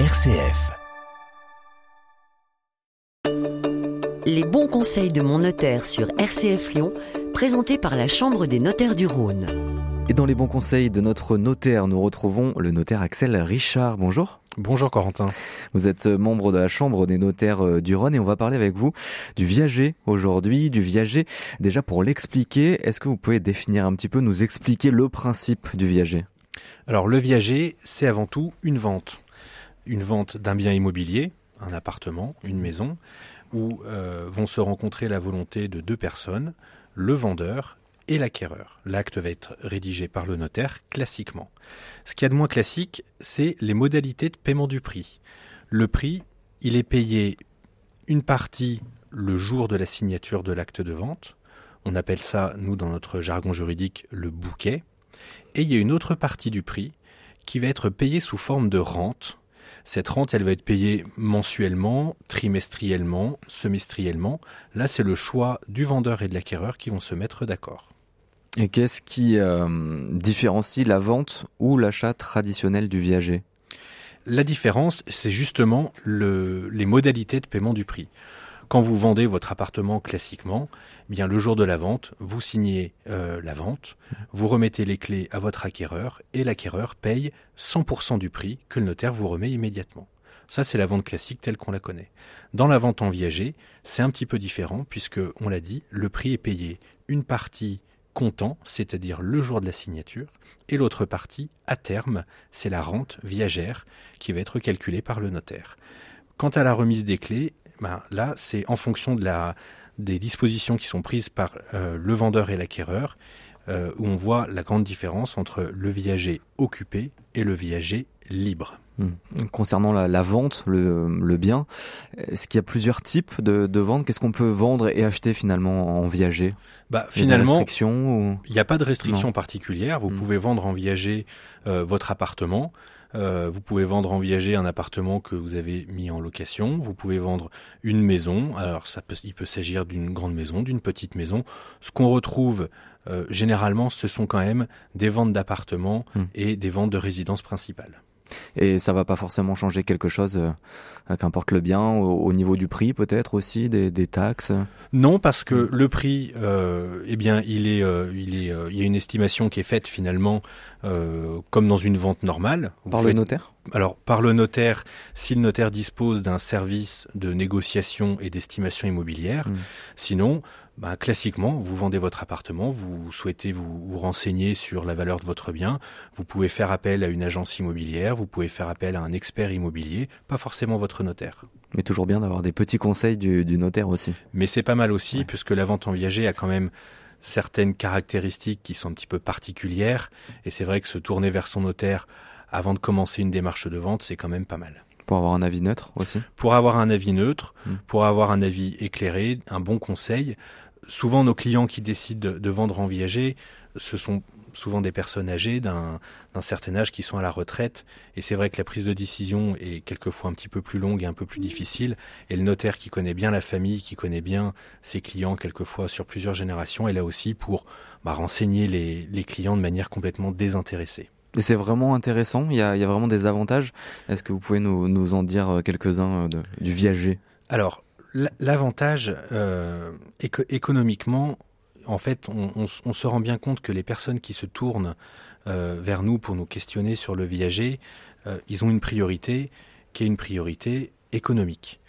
RCF. Les bons conseils de mon notaire sur RCF Lyon, présentés par la Chambre des notaires du Rhône. Et dans les bons conseils de notre notaire, nous retrouvons le notaire Axel Richard. Bonjour. Bonjour Corentin. Vous êtes membre de la Chambre des notaires euh, du Rhône et on va parler avec vous du viager aujourd'hui, du viager. Déjà pour l'expliquer, est-ce que vous pouvez définir un petit peu, nous expliquer le principe du viager? Alors le viager, c'est avant tout une vente. Une vente d'un bien immobilier, un appartement, une maison, où euh, vont se rencontrer la volonté de deux personnes, le vendeur et l'acquéreur. L'acte va être rédigé par le notaire classiquement. Ce qu'il y a de moins classique, c'est les modalités de paiement du prix. Le prix, il est payé une partie le jour de la signature de l'acte de vente. On appelle ça, nous, dans notre jargon juridique, le bouquet. Et il y a une autre partie du prix qui va être payée sous forme de rente cette rente, elle va être payée mensuellement, trimestriellement, semestriellement. Là, c'est le choix du vendeur et de l'acquéreur qui vont se mettre d'accord. Et qu'est-ce qui euh, différencie la vente ou l'achat traditionnel du viager? La différence, c'est justement les modalités de paiement du prix. Quand vous vendez votre appartement classiquement, eh bien le jour de la vente, vous signez euh, la vente, vous remettez les clés à votre acquéreur et l'acquéreur paye 100% du prix que le notaire vous remet immédiatement. Ça, c'est la vente classique telle qu'on la connaît. Dans la vente en viager, c'est un petit peu différent puisque, on l'a dit, le prix est payé une partie comptant, c'est-à-dire le jour de la signature, et l'autre partie, à terme, c'est la rente viagère qui va être calculée par le notaire. Quant à la remise des clés, ben, là, c'est en fonction de la, des dispositions qui sont prises par euh, le vendeur et l'acquéreur, euh, où on voit la grande différence entre le viager occupé et le viager libre. Hmm. Concernant la, vente, le, bien, est-ce qu'il y a plusieurs types de, de vente Qu'est-ce qu'on peut vendre et acheter finalement en viager? Bah, Finalement, il n'y a pas de restriction particulière. Vous hmm. pouvez vendre en viager euh, votre appartement. Euh, vous pouvez vendre en viager un appartement que vous avez mis en location. Vous pouvez vendre une maison. Alors, ça peut, il peut s'agir d'une grande maison, d'une petite maison. Ce qu'on retrouve euh, généralement, ce sont quand même des ventes d'appartements hmm. et des ventes de résidences principales. Et ça va pas forcément changer quelque chose, euh, qu'importe le bien, au, niveau du prix peut-être aussi, des, des, taxes? Non, parce que le prix, euh, eh bien, il est, euh, il est, euh, il y a une estimation qui est faite finalement euh, comme dans une vente normale. par le notaire? Alors, par le notaire, si le notaire dispose d'un service de négociation et d'estimation immobilière. Hmm. Sinon, bah, classiquement, vous vendez votre appartement, vous souhaitez vous, vous, renseigner sur la valeur de votre bien, vous pouvez faire appel à une agence immobilière, vous pouvez faire appel à un expert immobilier, pas forcément votre notaire. Mais toujours bien d'avoir des petits conseils du, du notaire aussi. Mais c'est pas mal aussi, puisque la vente en viager a quand même certaines caractéristiques qui sont un petit peu particulières, et c'est vrai que se tourner vers son notaire avant de commencer une démarche de vente, c'est quand même pas mal. Pour avoir un avis neutre aussi Pour avoir un avis neutre, hmm. pour avoir un avis éclairé, un bon conseil. Souvent, nos clients qui décident de vendre en viager, ce sont souvent des personnes âgées d'un certain âge qui sont à la retraite. Et c'est vrai que la prise de décision est quelquefois un petit peu plus longue et un peu plus difficile. Et le notaire qui connaît bien la famille, qui connaît bien ses clients quelquefois sur plusieurs générations, est là aussi pour bah, renseigner les, les clients de manière complètement désintéressée. Et c'est vraiment intéressant, il y, a, il y a, vraiment des avantages. Est-ce que vous pouvez nous, nous en dire euh, quelques-uns euh, du viager Alors, l'avantage euh, économiquement, en fait, on, se rend bien compte que les personnes qui se tournent euh, vers nous pour nous questionner sur le viager, euh, ils ont une priorité qui est une priorité économique.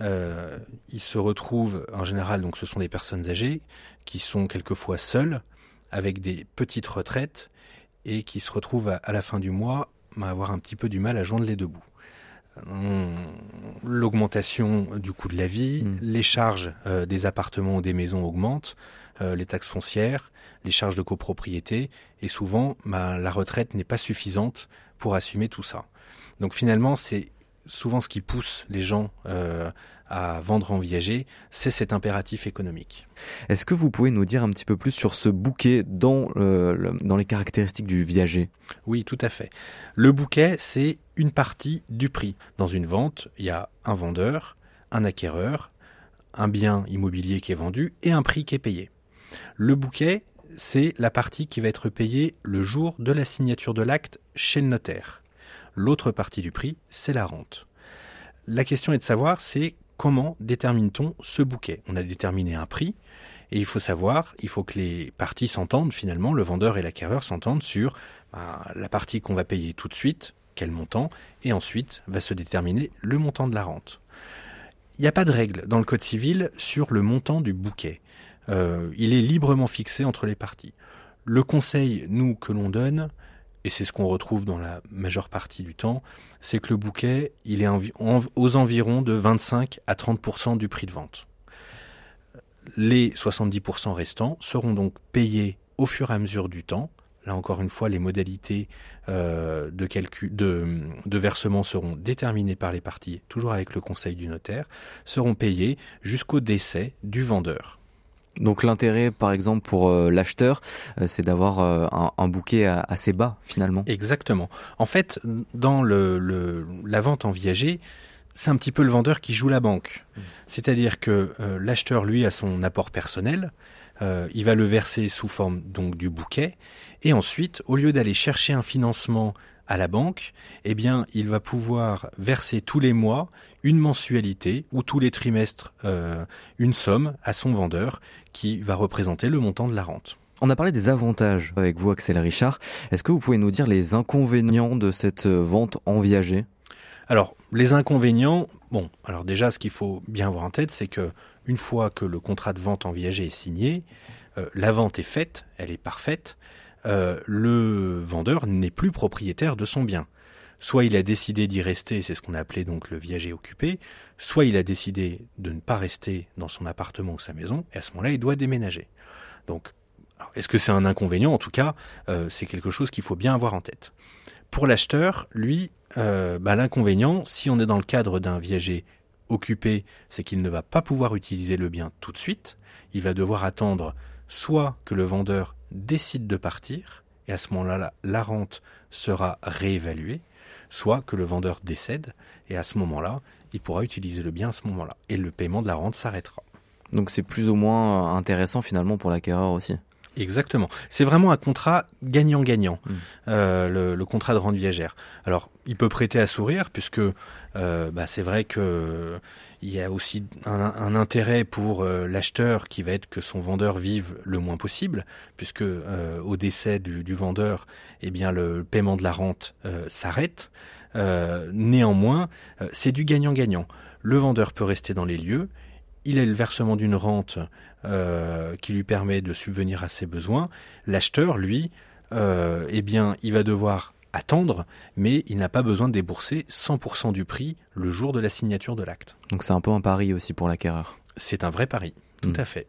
Euh, ils se retrouvent en général, donc ce sont des personnes âgées qui sont quelquefois seules, avec des petites retraites et qui se retrouvent à, la fin du mois à avoir un petit peu du mal à joindre les deux bouts. L'augmentation du coût de la vie, mmh. les charges euh, des appartements ou des maisons augmentent, euh, les taxes foncières, les charges de copropriété, et souvent bah, la retraite n'est pas suffisante pour assumer tout ça. Donc finalement, c'est souvent ce qui pousse les gens euh, à vendre en viager, c'est cet impératif économique. Est-ce que vous pouvez nous dire un petit peu plus sur ce bouquet dans, euh, dans les caractéristiques du viager Oui, tout à fait. Le bouquet, c'est une partie du prix. Dans une vente, il y a un vendeur, un acquéreur, un bien immobilier qui est vendu et un prix qui est payé. Le bouquet, c'est la partie qui va être payée le jour de la signature de l'acte chez le notaire. L'autre partie du prix, c'est la rente. La question est de savoir, c'est comment détermine-t-on ce bouquet? On a déterminé un prix, et il faut savoir, il faut que les parties s'entendent finalement, le vendeur et l'acquéreur s'entendent sur ben, la partie qu'on va payer tout de suite, quel montant, et ensuite va se déterminer le montant de la rente. Il n'y a pas de règle dans le Code civil sur le montant du bouquet. Euh, il est librement fixé entre les parties. Le conseil, nous, que l'on donne, et c'est ce qu'on retrouve dans la majeure partie du temps, c'est que le bouquet, il est aux environs de 25 à 30% du prix de vente. Les 70% restants seront donc payés au fur et à mesure du temps. Là encore une fois, les modalités euh, de calcul, de, de, versement seront déterminées par les parties, toujours avec le conseil du notaire, seront payés jusqu'au décès du vendeur. Donc l'intérêt, par exemple, pour euh, l'acheteur, euh, c'est d'avoir un, un, bouquet assez bas, finalement. Exactement. En fait, dans le, le, la vente en viager, c'est un petit peu le vendeur qui joue la banque. Mmh. C'est-à-dire que euh, l'acheteur, lui, a son apport personnel, euh, il va le verser sous forme donc du bouquet, et ensuite, au lieu d'aller chercher un financement à la banque, eh bien, il va pouvoir verser tous les mois une mensualité ou tous les trimestres euh, une somme à son vendeur qui va représenter le montant de la rente. On a parlé des avantages avec vous, Axel Richard. Est-ce que vous pouvez nous dire les inconvénients de cette vente en viager alors, les inconvénients, bon, alors déjà, ce qu'il faut bien avoir en tête, c'est que une fois que le contrat de vente en viager est signé, euh, la vente est faite, elle est parfaite, euh, le vendeur n'est plus propriétaire de son bien. Soit il a décidé d'y rester, c'est ce qu'on a appelé donc le viager occupé, soit il a décidé de ne pas rester dans son appartement ou sa maison, et à ce moment-là, il doit déménager. Donc, est-ce que c'est un inconvénient? En tout cas, euh, c'est quelque chose qu'il faut bien avoir en tête. Pour l'acheteur, lui, euh, bah, l'inconvénient, si on est dans le cadre d'un viager occupé, c'est qu'il ne va pas pouvoir utiliser le bien tout de suite. Il va devoir attendre soit que le vendeur décide de partir, et à ce moment-là, la rente sera réévaluée, soit que le vendeur décède, et à ce moment-là, il pourra utiliser le bien à ce moment-là, et le paiement de la rente s'arrêtera. Donc c'est plus ou moins intéressant finalement pour l'acquéreur aussi. Exactement. C'est vraiment un contrat gagnant-gagnant, mmh. euh, le, contrat de rente viagère. Alors, il peut prêter à sourire puisque euh, bah, c'est vrai que il y a aussi un, intérêt pour euh, l'acheteur qui va être que son vendeur vive le moins possible, puisque euh, au décès du, vendeur, eh bien le paiement de la rente euh, s'arrête. néanmoins, c'est du gagnant-gagnant. Le vendeur peut rester dans les lieux, il a le versement d'une rente qui lui permet de subvenir à ses besoins. L'acheteur, lui, eh bien, il va devoir attendre, mais il n'a pas besoin de débourser 100% du prix le jour de la signature de l'acte. Donc c'est un peu un pari aussi pour l'acquéreur. C'est un vrai pari. Tout hmm. à fait.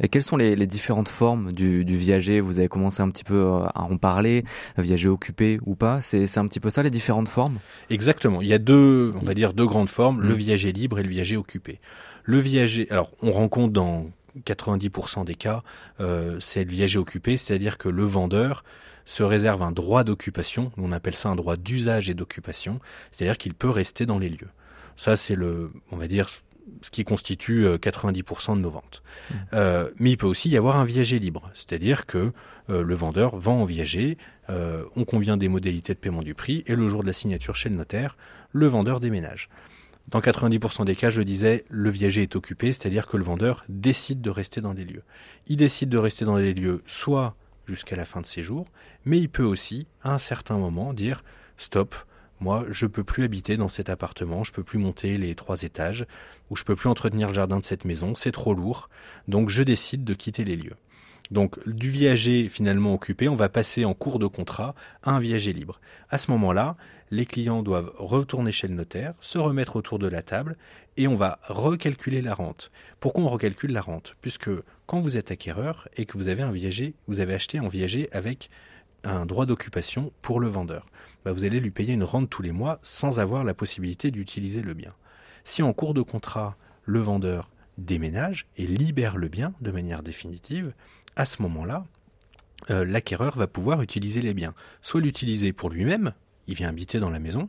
Et quelles sont les, les différentes formes du, du, viager? Vous avez commencé un petit peu euh, à en parler, viager occupé ou pas. C'est un petit peu ça les différentes formes? Exactement. Il y a deux, on va dire deux grandes formes, le hmm. viager libre et le viager occupé. Le viager, alors on rencontre dans 90% des cas, euh, c'est le viager occupé, c'est-à-dire que le vendeur se réserve un droit d'occupation, on appelle ça un droit d'usage et d'occupation, c'est-à-dire qu'il peut rester dans les lieux. Ça, c'est le, on va dire, ce qui constitue 90% euh, de nos ventes. Mmh. Euh, mais il peut aussi y avoir un viager libre, c'est-à-dire que euh, le vendeur vend en viager, euh, on convient des modalités de paiement du prix, et le jour de la signature chez le notaire, le vendeur déménage. Dans 90% des cas, je disais, le viager est occupé, c'est-à-dire que le vendeur décide de rester dans les lieux. Il décide de rester dans les lieux soit jusqu'à la fin de ses jours, mais il peut aussi, à un certain moment, dire stop, moi, je peux plus habiter dans cet appartement, je peux plus monter les trois étages, ou je peux plus entretenir le jardin de cette maison, c'est trop lourd, donc je décide de quitter les lieux. Donc du viager finalement occupé, on va passer en cours de contrat à un viager libre. À ce moment-là, les clients doivent retourner chez le notaire, se remettre autour de la table et on va recalculer la rente. Pourquoi on recalcule la rente? Puisque quand vous êtes acquéreur et que vous avez un viager, vous avez acheté un viager avec un droit d'occupation pour le vendeur, bah vous allez lui payer une rente tous les mois sans avoir la possibilité d'utiliser le bien. Si en cours de contrat, le vendeur déménage et libère le bien de manière définitive, à ce moment-là, euh, l'acquéreur va pouvoir utiliser les biens. Soit l'utiliser pour lui-même, il vient habiter dans la maison,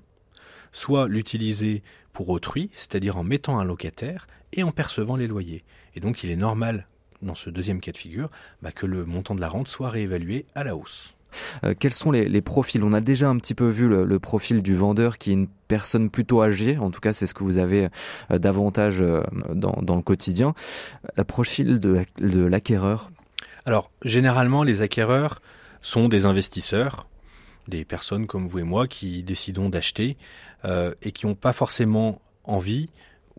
soit l'utiliser pour autrui, c'est-à-dire en mettant un locataire et en percevant les loyers. Et donc il est normal, dans ce deuxième cas de figure, bah, que le montant de la rente soit réévalué à la hausse. Euh, quels sont les, les, profils? On a déjà un petit peu vu le, le, profil du vendeur qui est une personne plutôt âgée, en tout cas c'est ce que vous avez euh, davantage euh, dans, dans, le quotidien. Le profil de, de l'acquéreur? Alors généralement les acquéreurs sont des investisseurs, des personnes comme vous et moi qui décidons d'acheter euh, et qui n'ont pas forcément envie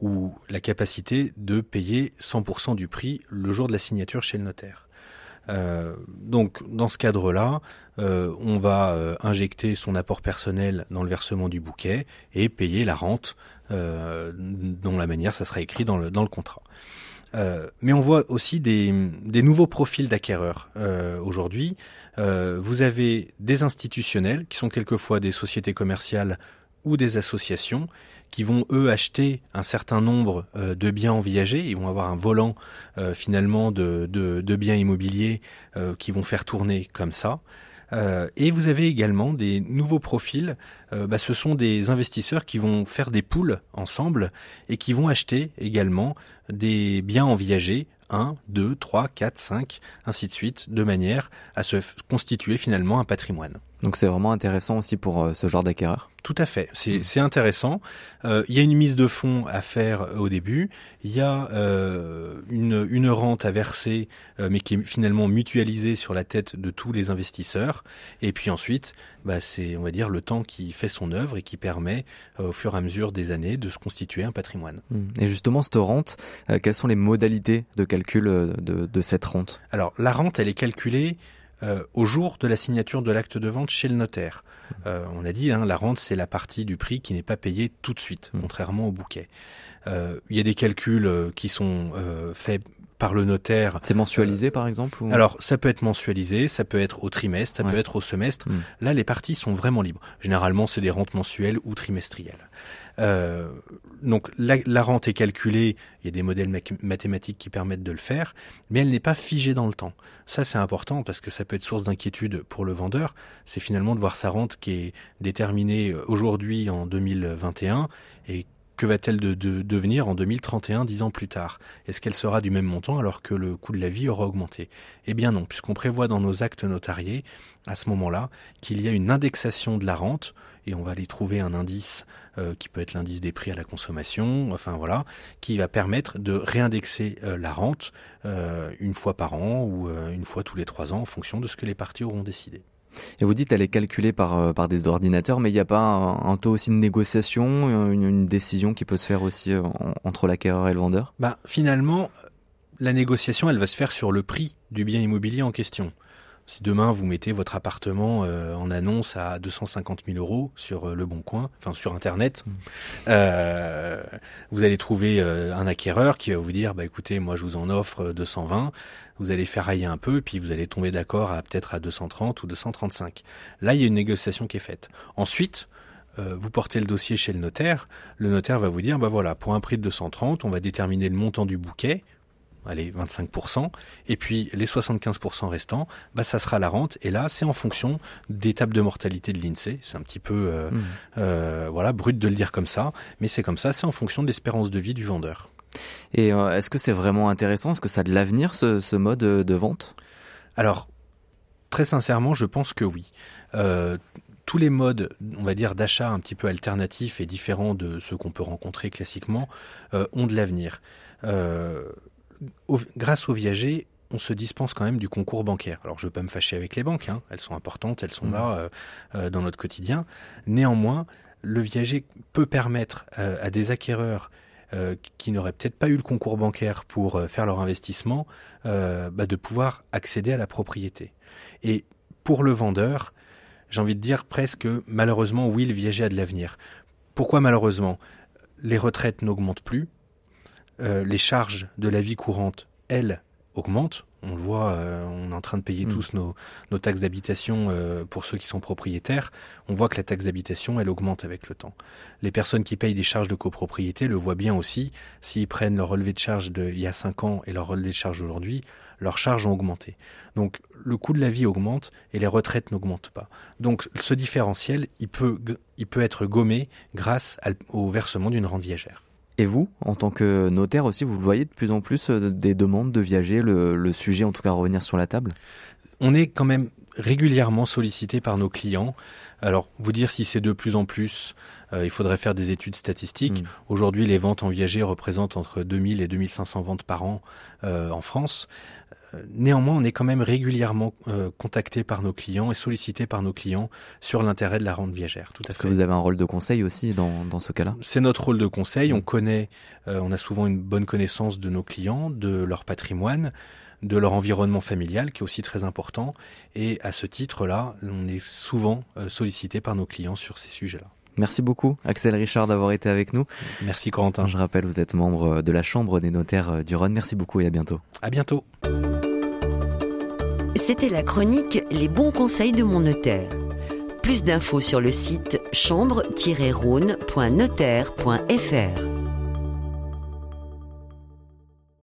ou la capacité de payer 100% du prix le jour de la signature chez le notaire. Euh, donc dans ce cadre-là, euh, on va injecter son apport personnel dans le versement du bouquet et payer la rente dont la manière ça sera écrit dans le, dans le contrat. Euh, mais on voit aussi des, nouveaux profils d'acquéreurs euh, aujourd'hui. vous avez des institutionnels qui sont quelquefois des sociétés commerciales ou des associations qui vont eux acheter un certain nombre euh, de biens en viager. Ils vont avoir un volant euh, finalement de, biens immobiliers euh, qui vont faire tourner comme ça. Et vous avez également des nouveaux profils. Bah, ce sont des investisseurs qui vont faire des poules ensemble et qui vont acheter également des biens en viager 1, 2, 3, 4, 5, ainsi de suite, de manière à se constituer finalement un patrimoine. Donc c'est vraiment intéressant aussi pour euh, ce genre d'acquéreur. Tout à fait, c'est mmh. intéressant. Euh, il y a une mise de fonds à faire euh, au début, il y a euh, une, une, rente à verser, euh, mais qui est finalement mutualisée sur la tête de tous les investisseurs. Et puis ensuite, bah, c'est on va dire le temps qui fait son œuvre et qui permet euh, au fur et à mesure des années de se constituer un patrimoine. Mmh. Et justement, cette rente, quelles sont les modalités de calcul de, de cette rente? Alors la rente, elle est calculée euh, au jour de la signature de l'acte de vente chez le notaire. Euh, on a dit, hein, la rente, c'est la partie du prix qui n'est pas payée tout de suite, mmh. contrairement au bouquet. Euh, il y a des calculs qui sont euh, faits par le notaire. C'est mensualisé par exemple ou... Alors ça peut être mensualisé, ça peut être au trimestre, ça ouais. peut être au semestre. Mmh. Là les parties sont vraiment libres. Généralement c'est des rentes mensuelles ou trimestrielles. Euh, donc la, la, rente est calculée, il y a des modèles mathématiques qui permettent de le faire, mais elle n'est pas figée dans le temps. Ça c'est important parce que ça peut être source d'inquiétude pour le vendeur. C'est finalement de voir sa rente qui est déterminée aujourd'hui en 2021 et que va-t-elle de, de, devenir en 2031, dix ans plus tard? Est-ce qu'elle sera du même montant alors que le coût de la vie aura augmenté? Eh bien non, puisqu'on prévoit dans nos actes notariés, à ce moment-là, qu'il y a une indexation de la rente, et on va aller trouver un indice euh, qui peut être l'indice des prix à la consommation, enfin voilà, qui va permettre de réindexer euh, la rente euh, une fois par an ou une fois tous les trois ans en fonction de ce que les parties auront décidé. Et vous dites qu'elle est calculée par, euh, par des ordinateurs, mais il n'y a pas un, taux aussi de négociation, une, une, décision qui peut se faire aussi en, entre l'acquéreur et le vendeur? Bah, Finalement, la négociation, elle va se faire sur le prix du bien immobilier en question. Si demain vous mettez votre appartement euh, en annonce à 250 000 euros sur euh, le Bon Coin, enfin sur Internet, mmh. euh, vous allez trouver un acquéreur qui va vous dire bah écoutez, moi je vous en offre 220. Vous allez faire railler un peu, puis vous allez tomber d'accord à peut-être à 230 ou 235. Là, il y a une négociation qui est faite. Ensuite, euh, vous portez le dossier chez le notaire. Le notaire va vous dire bah voilà, pour un prix de 230, on va déterminer le montant du bouquet allez, 25%, et puis les 75% restants, bah, ça sera la rente, et là, c'est en fonction des tables de mortalité de l'INSEE, c'est un petit peu, euh, mmh. euh, voilà, brut de le dire comme ça, mais c'est comme ça, c'est en fonction de l'espérance de vie du vendeur. Et euh, est-ce que c'est vraiment intéressant? Est-ce que ça a de l'avenir, ce, ce, mode de vente? Alors, très sincèrement, je pense que oui. Tous les modes, on va dire, d'achat un petit peu alternatifs et différents de ceux qu'on peut rencontrer classiquement euh, ont de l'avenir. Euh, au, grâce aux viagers, on se dispense quand même du concours bancaire. Alors je ne veux pas me fâcher avec les banques, hein. elles sont importantes, elles sont mmh. là euh, euh, dans notre quotidien. Néanmoins, le viager peut permettre euh, à des acquéreurs euh, qui n'auraient peut-être pas eu le concours bancaire pour faire leur investissement, bah, de pouvoir accéder à la propriété. Et pour le vendeur, j'ai envie de dire presque malheureusement oui, le viager a de l'avenir. Pourquoi malheureusement? Les retraites n'augmentent plus, euh, les charges de la vie courante, elles, augmentent. On le voit, euh, on est en train de payer mmh. tous nos, nos taxes d'habitation euh, pour ceux qui sont propriétaires. On voit que la taxe d'habitation, elle augmente avec le temps. Les personnes qui payent des charges de copropriété le voient bien aussi. S'ils prennent leur relevé de charge d'il y a 5 ans et leur relevé de charge aujourd'hui, leurs charges ont augmenté. Donc le coût de la vie augmente et les retraites n'augmentent pas. Donc ce différentiel, il peut, il peut être gommé grâce au versement d'une rente viagère. Et vous, en tant que notaire aussi, vous voyez de plus en plus euh, des demandes de viager, le, le sujet en tout cas revenir sur la table? On est quand même régulièrement sollicité par nos clients. Alors, vous dire si c'est de plus en plus, euh, il faudrait faire des études statistiques. Mm. Aujourd'hui, les ventes en viager représentent entre 2000 et 2500 ventes par an euh, en France. Néanmoins, on est quand même régulièrement euh, contacté par nos clients et sollicité par nos clients sur l'intérêt de la rente viagère. Tout à fait. que vous avez un rôle de conseil aussi dans, dans ce cas-là? C'est notre rôle de conseil. On connaît, euh, on a souvent une bonne connaissance de nos clients, de leur patrimoine, de leur environnement familial, qui est aussi très important. Et à ce titre-là, on est souvent euh, sollicité par nos clients sur ces sujets-là. Merci beaucoup, Axel Richard, d'avoir été avec nous. Merci Corentin. Je rappelle, vous êtes membre de la Chambre des notaires du Rhône. Merci beaucoup et à bientôt. À bientôt. C'était la chronique Les bons conseils de mon notaire. Plus d'infos sur le site chambre-rhône.notaire.fr.